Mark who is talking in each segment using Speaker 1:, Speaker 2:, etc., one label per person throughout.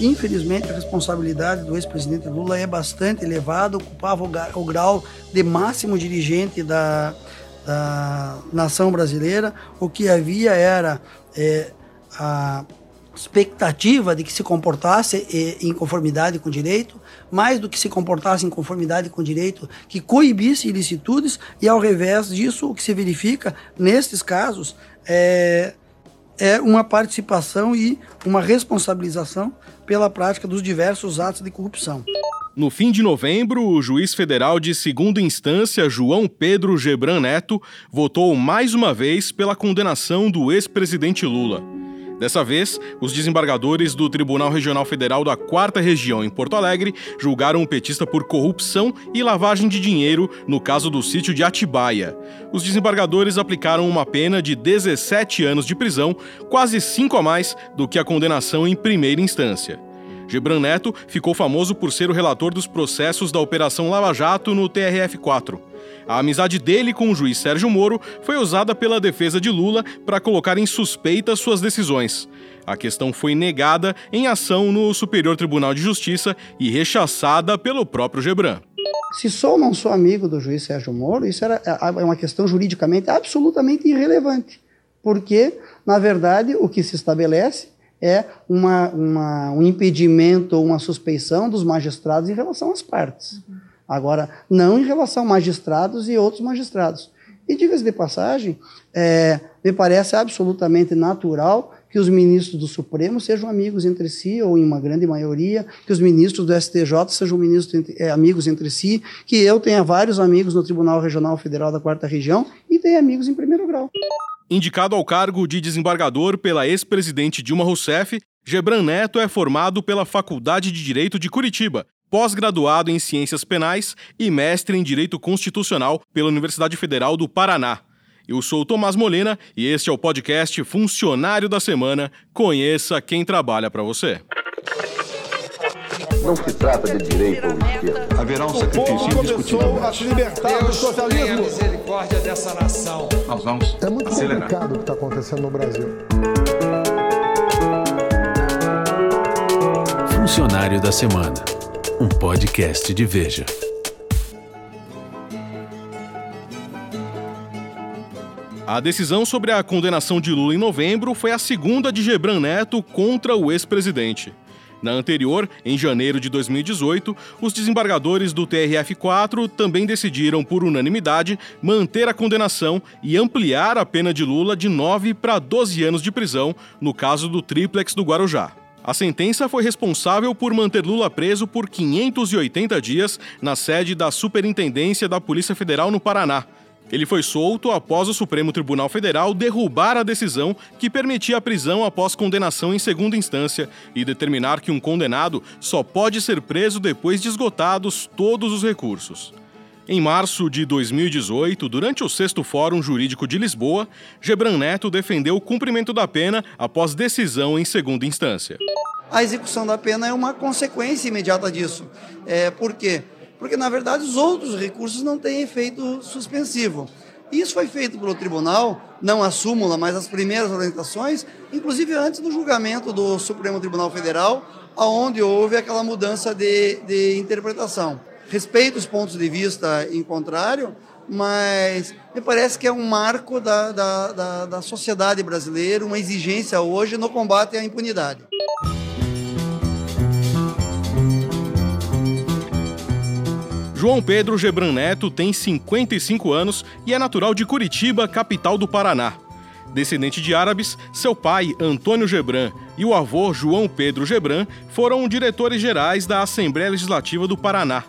Speaker 1: Infelizmente, a responsabilidade do ex-presidente Lula é bastante elevada, ocupava o grau de máximo dirigente da, da nação brasileira. O que havia era é, a expectativa de que se comportasse é, em conformidade com o direito, mais do que se comportasse em conformidade com o direito, que coibisse ilicitudes, e ao revés disso, o que se verifica nestes casos é, é uma participação e uma responsabilização pela prática dos diversos atos de corrupção.
Speaker 2: No fim de novembro, o juiz federal de segunda instância, João Pedro Gebran Neto, votou mais uma vez pela condenação do ex-presidente Lula. Dessa vez, os desembargadores do Tribunal Regional Federal da Quarta Região em Porto Alegre julgaram o petista por corrupção e lavagem de dinheiro no caso do sítio de Atibaia. Os desembargadores aplicaram uma pena de 17 anos de prisão, quase cinco a mais do que a condenação em primeira instância. Gebran Neto ficou famoso por ser o relator dos processos da Operação Lava Jato no TRF-4. A amizade dele com o juiz Sérgio Moro foi usada pela defesa de Lula para colocar em suspeita suas decisões. A questão foi negada em ação no Superior Tribunal de Justiça e rechaçada pelo próprio Gebran.
Speaker 1: Se sou ou não sou amigo do juiz Sérgio Moro, isso era, é, é uma questão juridicamente absolutamente irrelevante. Porque, na verdade, o que se estabelece é uma, uma, um impedimento ou uma suspeição dos magistrados em relação às partes. Uhum. Agora, não em relação a magistrados e outros magistrados. E, diga-se de passagem, é, me parece absolutamente natural que os ministros do Supremo sejam amigos entre si, ou em uma grande maioria, que os ministros do STJ sejam ministros, é, amigos entre si, que eu tenha vários amigos no Tribunal Regional Federal da Quarta Região e tenha amigos em primeiro grau.
Speaker 2: Indicado ao cargo de desembargador pela ex-presidente Dilma Rousseff, Gebran Neto é formado pela Faculdade de Direito de Curitiba pós-graduado em Ciências Penais e mestre em Direito Constitucional pela Universidade Federal do Paraná. Eu sou Tomás Molina e este é o podcast Funcionário da Semana. Conheça quem trabalha para você.
Speaker 3: Não se trata de direito ou esquerda.
Speaker 4: Haverá um sacrifício indiscutível.
Speaker 5: a se libertar Deus do socialismo. a misericórdia dessa nação.
Speaker 4: Nós vamos
Speaker 6: É muito
Speaker 4: acelerar.
Speaker 6: complicado o que está acontecendo no Brasil.
Speaker 7: Funcionário da Semana um podcast de Veja.
Speaker 2: A decisão sobre a condenação de Lula em novembro foi a segunda de Gebran Neto contra o ex-presidente. Na anterior, em janeiro de 2018, os desembargadores do TRF-4 também decidiram, por unanimidade, manter a condenação e ampliar a pena de Lula de 9 para 12 anos de prisão no caso do triplex do Guarujá. A sentença foi responsável por manter Lula preso por 580 dias na sede da Superintendência da Polícia Federal no Paraná. Ele foi solto após o Supremo Tribunal Federal derrubar a decisão que permitia a prisão após condenação em segunda instância e determinar que um condenado só pode ser preso depois de esgotados todos os recursos. Em março de 2018, durante o sexto Fórum Jurídico de Lisboa, Gebran Neto defendeu o cumprimento da pena após decisão em segunda instância.
Speaker 1: A execução da pena é uma consequência imediata disso. É, por quê? Porque, na verdade, os outros recursos não têm efeito suspensivo. Isso foi feito pelo tribunal, não a súmula, mas as primeiras orientações, inclusive antes do julgamento do Supremo Tribunal Federal, onde houve aquela mudança de, de interpretação respeito os pontos de vista em contrário, mas me parece que é um marco da, da, da, da sociedade brasileira, uma exigência hoje no combate à impunidade.
Speaker 2: João Pedro Gebran Neto tem 55 anos e é natural de Curitiba, capital do Paraná. Descendente de árabes, seu pai, Antônio Gebran, e o avô, João Pedro Gebran, foram diretores gerais da Assembleia Legislativa do Paraná.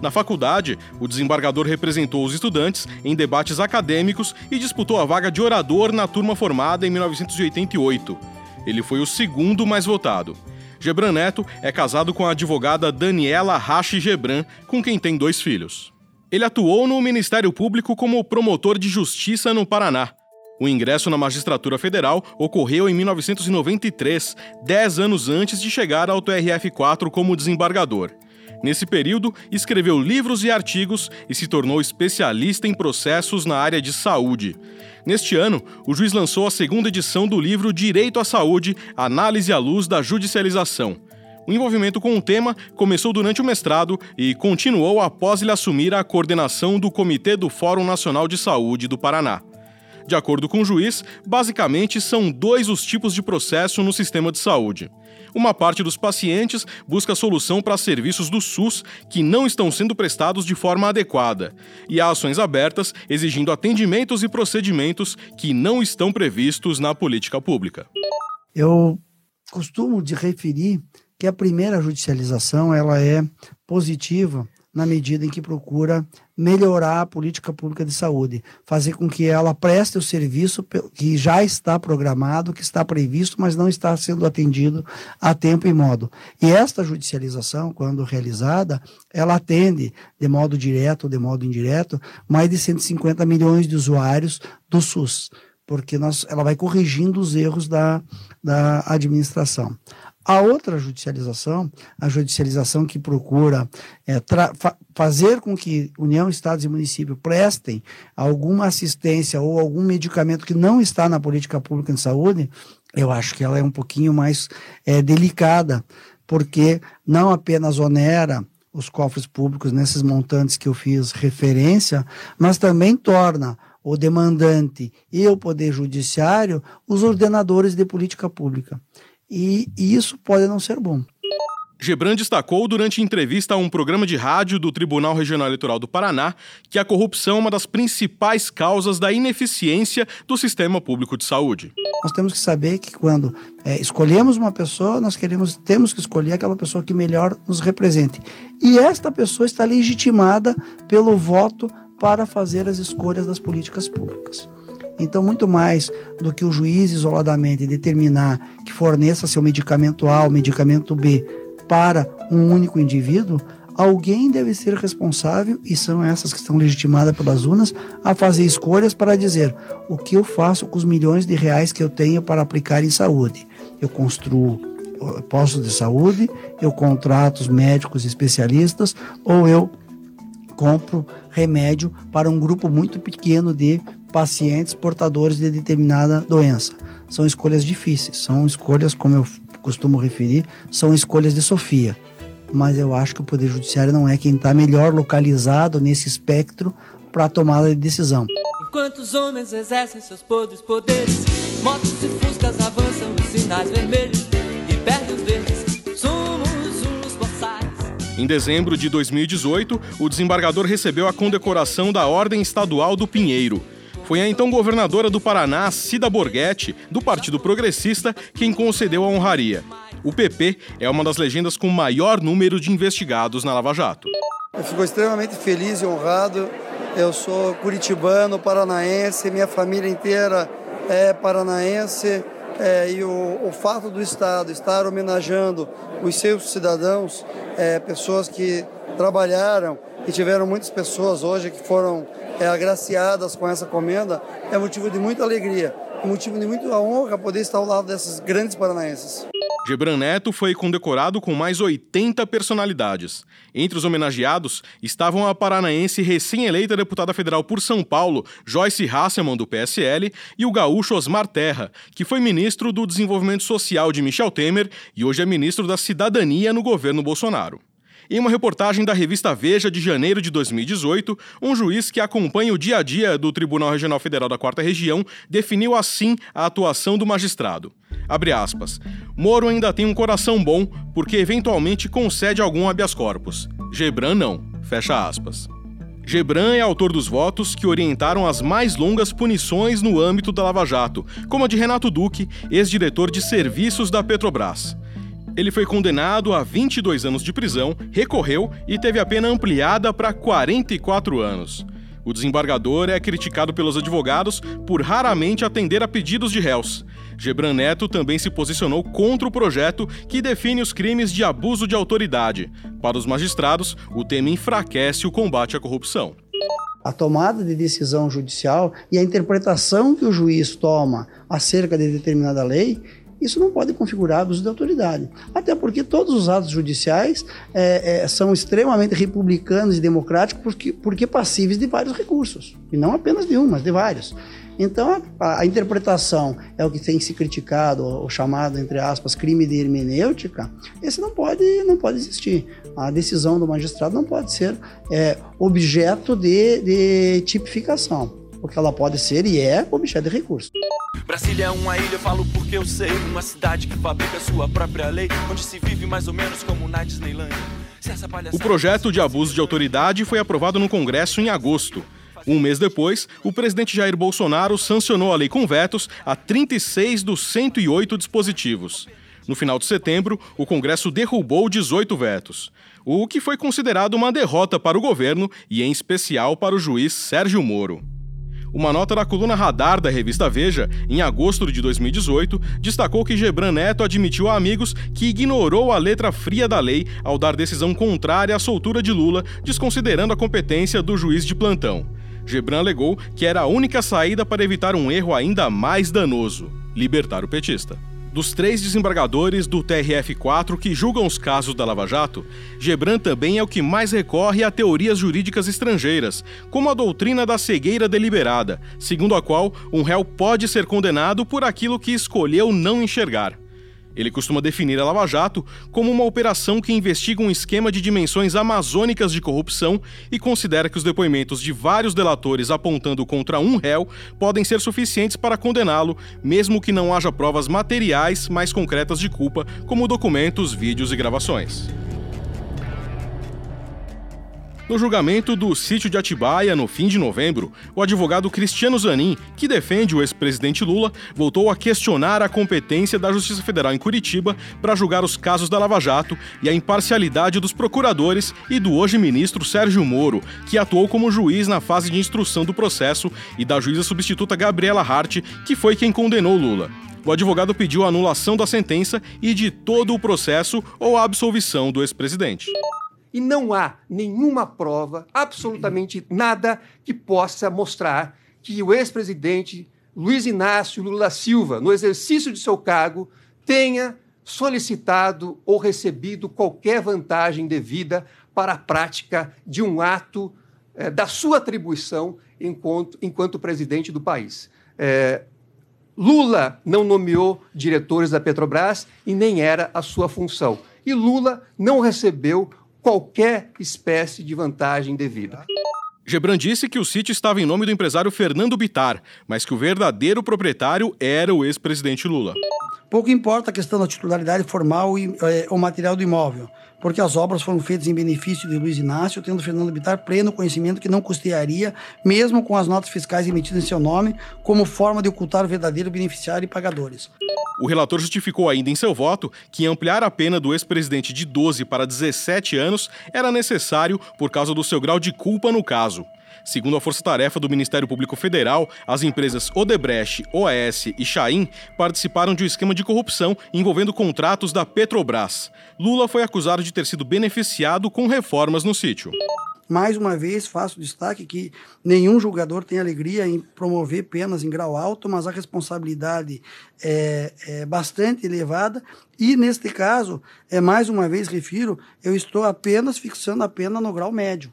Speaker 2: Na faculdade, o desembargador representou os estudantes em debates acadêmicos e disputou a vaga de orador na turma formada em 1988. Ele foi o segundo mais votado. Gebran Neto é casado com a advogada Daniela Rachi Gebran, com quem tem dois filhos. Ele atuou no Ministério Público como promotor de justiça no Paraná. O ingresso na magistratura federal ocorreu em 1993, dez anos antes de chegar ao TRF-4 como desembargador. Nesse período, escreveu livros e artigos e se tornou especialista em processos na área de saúde. Neste ano, o juiz lançou a segunda edição do livro Direito à Saúde Análise à Luz da Judicialização. O envolvimento com o tema começou durante o mestrado e continuou após ele assumir a coordenação do Comitê do Fórum Nacional de Saúde do Paraná. De acordo com o juiz, basicamente são dois os tipos de processo no sistema de saúde. Uma parte dos pacientes busca solução para serviços do SUS que não estão sendo prestados de forma adequada, e há ações abertas exigindo atendimentos e procedimentos que não estão previstos na política pública.
Speaker 1: Eu costumo de referir que a primeira judicialização ela é positiva na medida em que procura melhorar a política pública de saúde, fazer com que ela preste o serviço que já está programado, que está previsto, mas não está sendo atendido a tempo e modo. E esta judicialização, quando realizada, ela atende de modo direto ou de modo indireto mais de 150 milhões de usuários do SUS, porque nós, ela vai corrigindo os erros da, da administração. A outra judicialização, a judicialização que procura é, fa fazer com que União, Estados e município prestem alguma assistência ou algum medicamento que não está na política pública de saúde, eu acho que ela é um pouquinho mais é, delicada, porque não apenas onera os cofres públicos nesses montantes que eu fiz referência, mas também torna o demandante e o Poder Judiciário os ordenadores de política pública e, isso pode não ser bom.
Speaker 2: Gebran destacou durante entrevista a um programa de rádio do Tribunal Regional Eleitoral do Paraná que a corrupção é uma das principais causas da ineficiência do sistema público de saúde.
Speaker 1: Nós temos que saber que quando é, escolhemos uma pessoa, nós queremos, temos que escolher aquela pessoa que melhor nos represente. E esta pessoa está legitimada pelo voto para fazer as escolhas das políticas públicas. Então, muito mais do que o juiz isoladamente determinar que forneça seu medicamento A ou medicamento B para um único indivíduo, alguém deve ser responsável, e são essas que estão legitimadas pelas urnas, a fazer escolhas para dizer o que eu faço com os milhões de reais que eu tenho para aplicar em saúde. Eu construo postos de saúde, eu contrato os médicos especialistas ou eu compro remédio para um grupo muito pequeno de pacientes portadores de determinada doença. São escolhas difíceis, são escolhas, como eu costumo referir, são escolhas de Sofia. Mas eu acho que o Poder Judiciário não é quem está melhor localizado nesse espectro para a tomada de decisão. Enquanto os homens exercem seus podres poderes, motos e fuscas avançam os sinais vermelhos
Speaker 2: e perdem os verdes. Somos uns boçais. Em dezembro de 2018, o desembargador recebeu a condecoração da Ordem Estadual do Pinheiro foi a então governadora do Paraná, Cida Borghetti, do Partido Progressista, quem concedeu a honraria. O PP é uma das legendas com maior número de investigados na Lava Jato.
Speaker 8: Eu fico extremamente feliz e honrado. Eu sou curitibano, paranaense, minha família inteira é paranaense. É, e o, o, fato do Estado estar homenageando os seus cidadãos, é, pessoas que trabalharam e tiveram muitas pessoas hoje que foram é, agraciadas com essa comenda, é motivo de muita alegria, é motivo de muita honra poder estar ao lado desses grandes paranaenses.
Speaker 2: Gebran Neto foi condecorado com mais 80 personalidades. Entre os homenageados estavam a paranaense recém-eleita deputada federal por São Paulo, Joyce Hasselman, do PSL, e o gaúcho Osmar Terra, que foi ministro do Desenvolvimento Social de Michel Temer e hoje é ministro da Cidadania no governo Bolsonaro. Em uma reportagem da revista Veja de janeiro de 2018, um juiz que acompanha o dia a dia do Tribunal Regional Federal da Quarta Região definiu assim a atuação do magistrado. Abre aspas. Moro ainda tem um coração bom porque eventualmente concede algum habeas corpus. Gebran não. Fecha aspas. Gebran é autor dos votos que orientaram as mais longas punições no âmbito da Lava Jato, como a de Renato Duque, ex-diretor de serviços da Petrobras. Ele foi condenado a 22 anos de prisão, recorreu e teve a pena ampliada para 44 anos. O desembargador é criticado pelos advogados por raramente atender a pedidos de réus. Gebran Neto também se posicionou contra o projeto que define os crimes de abuso de autoridade. Para os magistrados, o tema enfraquece o combate à corrupção.
Speaker 1: A tomada de decisão judicial e a interpretação que o juiz toma acerca de determinada lei isso não pode configurar abuso de autoridade. Até porque todos os atos judiciais é, é, são extremamente republicanos e democráticos porque, porque passíveis de vários recursos. E não apenas de um, mas de vários. Então, a, a, interpretação é o que tem se criticado, o chamado, entre aspas, crime de hermenêutica, esse não pode, não pode existir. A decisão do magistrado não pode ser é, objeto de, de tipificação porque ela pode ser e é objeto de recurso.
Speaker 9: Brasília é uma ilha, falo porque eu sei. Uma cidade que fabrica sua própria lei, onde se vive mais ou menos como na Disneyland.
Speaker 2: O projeto de abuso de autoridade foi aprovado no Congresso em agosto. Um mês depois, o presidente Jair Bolsonaro sancionou a lei com vetos a 36 dos 108 dispositivos. No final de setembro, o Congresso derrubou 18 vetos, o que foi considerado uma derrota para o governo e, em especial, para o juiz Sérgio Moro. Uma nota da coluna Radar da revista Veja, em agosto de 2018, destacou que Gebran Neto admitiu a amigos que ignorou a letra fria da lei ao dar decisão contrária à soltura de Lula, desconsiderando a competência do juiz de plantão. Gebran alegou que era a única saída para evitar um erro ainda mais danoso: libertar o petista. Dos três desembargadores do TRF4 que julgam os casos da Lava Jato, Gebran também é o que mais recorre a teorias jurídicas estrangeiras, como a doutrina da cegueira deliberada, segundo a qual um réu pode ser condenado por aquilo que escolheu não enxergar. Ele costuma definir a Lava Jato como uma operação que investiga um esquema de dimensões amazônicas de corrupção e considera que os depoimentos de vários delatores apontando contra um réu podem ser suficientes para condená-lo, mesmo que não haja provas materiais mais concretas de culpa, como documentos, vídeos e gravações. No julgamento do sítio de Atibaia, no fim de novembro, o advogado Cristiano Zanin, que defende o ex-presidente Lula, voltou a questionar a competência da Justiça Federal em Curitiba para julgar os casos da Lava Jato e a imparcialidade dos procuradores e do hoje ministro Sérgio Moro, que atuou como juiz na fase de instrução do processo, e da juíza substituta Gabriela Hart, que foi quem condenou Lula. O advogado pediu a anulação da sentença e de todo o processo ou a absolvição do ex-presidente
Speaker 10: e não há nenhuma prova, absolutamente nada, que possa mostrar que o ex-presidente Luiz Inácio Lula Silva, no exercício de seu cargo, tenha solicitado ou recebido qualquer vantagem devida para a prática de um ato é, da sua atribuição enquanto, enquanto presidente do país. É, Lula não nomeou diretores da Petrobras e nem era a sua função. E Lula não recebeu qualquer espécie de vantagem devida.
Speaker 2: Gebran disse que o sítio estava em nome do empresário Fernando Bitar, mas que o verdadeiro proprietário era o ex-presidente Lula.
Speaker 1: Pouco importa a questão da titularidade formal e é, o material do imóvel porque as obras foram feitas em benefício de Luiz Inácio, tendo Fernando Bittar pleno conhecimento que não custearia, mesmo com as notas fiscais emitidas em seu nome, como forma de ocultar o verdadeiro beneficiário e pagadores.
Speaker 2: O relator justificou ainda em seu voto que ampliar a pena do ex-presidente de 12 para 17 anos era necessário por causa do seu grau de culpa no caso. Segundo a força-tarefa do Ministério Público Federal, as empresas Odebrecht, OAS e Chain participaram de um esquema de corrupção envolvendo contratos da Petrobras. Lula foi acusado de ter sido beneficiado com reformas no sítio.
Speaker 1: Mais uma vez, faço destaque que nenhum julgador tem alegria em promover penas em grau alto, mas a responsabilidade é, é, bastante elevada. E, neste caso, é mais uma vez refiro, eu estou apenas fixando a pena no grau médio.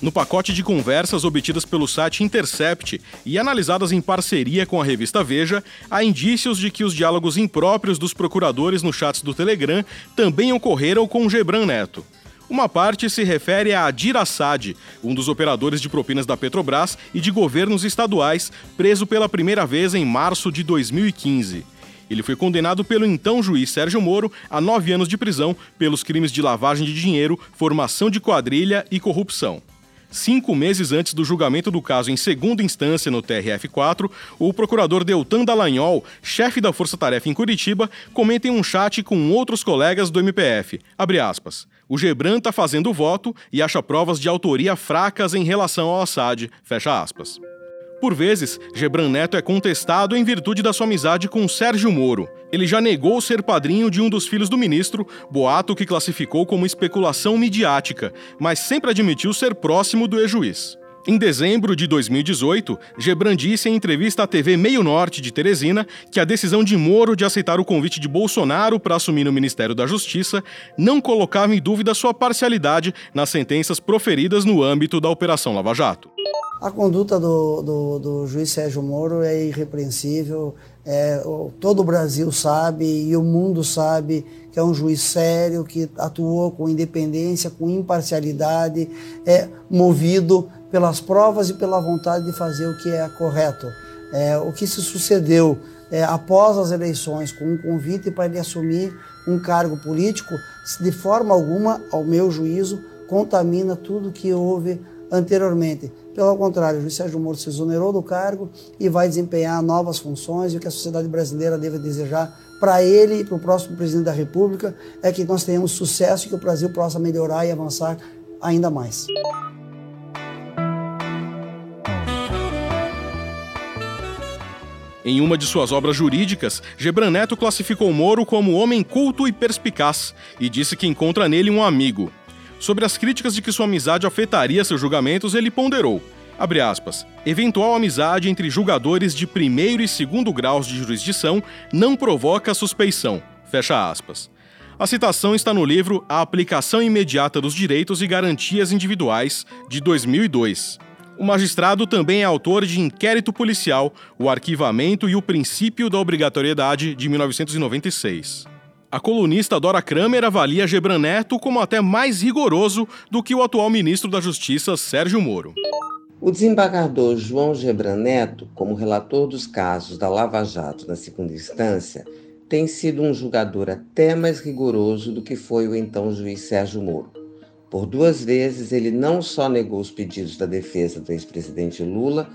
Speaker 2: No pacote de conversas obtidas pelo site Intercept e analisadas em parceria com a revista Veja, há indícios de que os diálogos impróprios dos procuradores no chats do Telegram também ocorreram com Gebran Neto. Uma parte se refere a Adir Assad, um dos operadores de propinas da Petrobras e de governos estaduais, preso pela primeira vez em março de 2015. Ele foi condenado pelo então juiz Sérgio Moro a nove anos de prisão pelos crimes de lavagem de dinheiro, formação de quadrilha e corrupção. Cinco meses antes do julgamento do caso em segunda instância no TRF4, o procurador Deltan Dallagnol, chefe da Força Tarefa em Curitiba, comenta em um chat com outros colegas do MPF. Abre aspas. O Gebran está fazendo voto e acha provas de autoria fracas em relação ao Assad. Fecha aspas. Por vezes, Gebran Neto é contestado em virtude da sua amizade com Sérgio Moro. Ele já negou ser padrinho de um dos filhos do ministro, boato que classificou como especulação midiática, mas sempre admitiu ser próximo do ex-juiz. Em dezembro de 2018, Gebran disse em entrevista à TV Meio Norte de Teresina que a decisão de Moro de aceitar o convite de Bolsonaro para assumir no Ministério da Justiça não colocava em dúvida sua parcialidade nas sentenças proferidas no âmbito da Operação Lava Jato.
Speaker 1: A conduta do, do, do juiz Sérgio Moro é irrepreensível. É, todo o Brasil sabe e o mundo sabe que é um juiz sério, que atuou com independência, com imparcialidade, é movido pelas provas e pela vontade de fazer o que é correto. É, o que se sucedeu é, após as eleições, com um convite para ele assumir um cargo político, de forma alguma, ao meu juízo, contamina tudo que houve anteriormente. Pelo contrário, o juiz Sérgio Moro se exonerou do cargo e vai desempenhar novas funções e o que a sociedade brasileira deve desejar para ele e para o próximo presidente da República é que nós tenhamos sucesso e que o Brasil possa melhorar e avançar ainda mais.
Speaker 2: Em uma de suas obras jurídicas, Gebran Neto classificou Moro como homem culto e perspicaz e disse que encontra nele um amigo. Sobre as críticas de que sua amizade afetaria seus julgamentos, ele ponderou. Abre aspas. Eventual amizade entre julgadores de primeiro e segundo graus de jurisdição não provoca suspeição. Fecha aspas. A citação está no livro A Aplicação Imediata dos Direitos e Garantias Individuais, de 2002. O magistrado também é autor de Inquérito Policial, o Arquivamento e o Princípio da Obrigatoriedade, de 1996. A colunista Dora Kramer avalia Gebran Neto como até mais rigoroso do que o atual ministro da Justiça, Sérgio Moro.
Speaker 11: O desembargador João Gebran Neto, como relator dos casos da Lava Jato na segunda instância, tem sido um julgador até mais rigoroso do que foi o então juiz Sérgio Moro. Por duas vezes, ele não só negou os pedidos da defesa do ex-presidente Lula,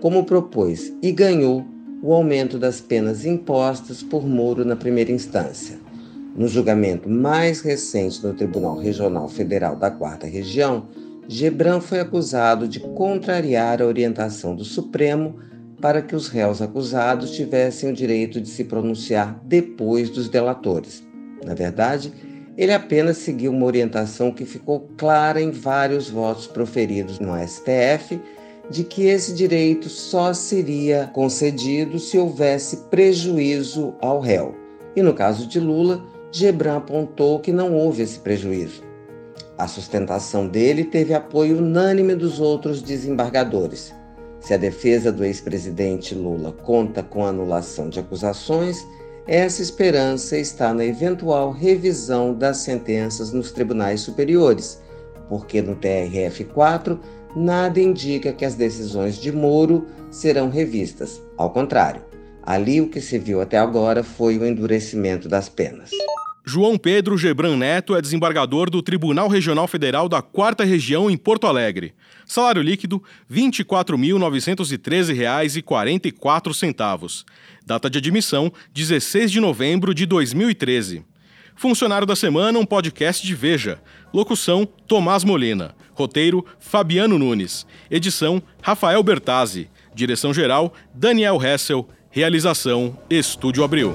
Speaker 11: como propôs e ganhou o aumento das penas impostas por Moro na primeira instância. No julgamento mais recente no Tribunal Regional Federal da Quarta Região, Gebran foi acusado de contrariar a orientação do Supremo para que os réus acusados tivessem o direito de se pronunciar depois dos delatores. Na verdade, ele apenas seguiu uma orientação que ficou clara em vários votos proferidos no STF de que esse direito só seria concedido se houvesse prejuízo ao réu. E no caso de Lula, Gebran apontou que não houve esse prejuízo. A sustentação dele teve apoio unânime dos outros desembargadores. Se a defesa do ex-presidente Lula conta com anulação de acusações, essa esperança está na eventual revisão das sentenças nos tribunais superiores, porque no TRF4 nada indica que as decisões de Moro serão revistas. Ao contrário, ali o que se viu até agora foi o endurecimento das penas.
Speaker 2: João Pedro Gebran Neto é desembargador do Tribunal Regional Federal da Quarta Região em Porto Alegre. Salário líquido R$ 24.913,44. Data de admissão 16 de novembro de 2013. Funcionário da Semana, um podcast de Veja. Locução: Tomás Molina. Roteiro: Fabiano Nunes. Edição: Rafael Bertazzi. Direção-geral: Daniel Hessel. Realização: Estúdio Abril.